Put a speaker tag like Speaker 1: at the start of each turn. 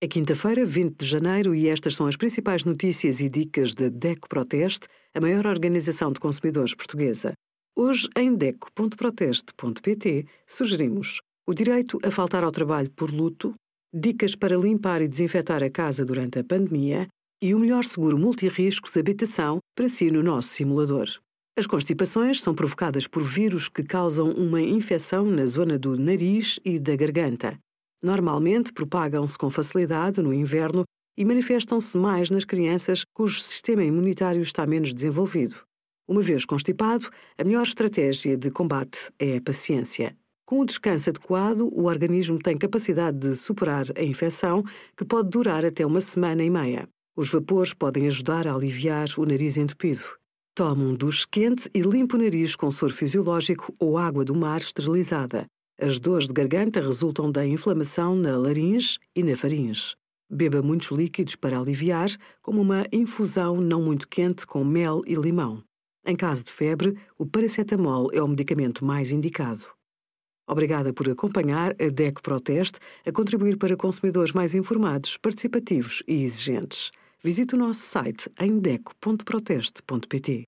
Speaker 1: É quinta-feira, 20 de janeiro, e estas são as principais notícias e dicas da DECO Proteste, a maior organização de consumidores portuguesa. Hoje, em DECO.proteste.pt, sugerimos o direito a faltar ao trabalho por luto, dicas para limpar e desinfetar a casa durante a pandemia e o melhor seguro multirriscos habitação para si no nosso simulador. As constipações são provocadas por vírus que causam uma infecção na zona do nariz e da garganta. Normalmente propagam-se com facilidade no inverno e manifestam-se mais nas crianças cujo sistema imunitário está menos desenvolvido. Uma vez constipado, a melhor estratégia de combate é a paciência. Com o descanso adequado, o organismo tem capacidade de superar a infecção, que pode durar até uma semana e meia. Os vapores podem ajudar a aliviar o nariz entupido. Tome um duche quente e limpe o nariz com soro fisiológico ou água do mar esterilizada. As dores de garganta resultam da inflamação na laringe e na faringe. Beba muitos líquidos para aliviar, como uma infusão não muito quente com mel e limão. Em caso de febre, o paracetamol é o medicamento mais indicado. Obrigada por acompanhar a DEC Proteste a contribuir para consumidores mais informados, participativos e exigentes. Visite o nosso site em deco.proteste.pt.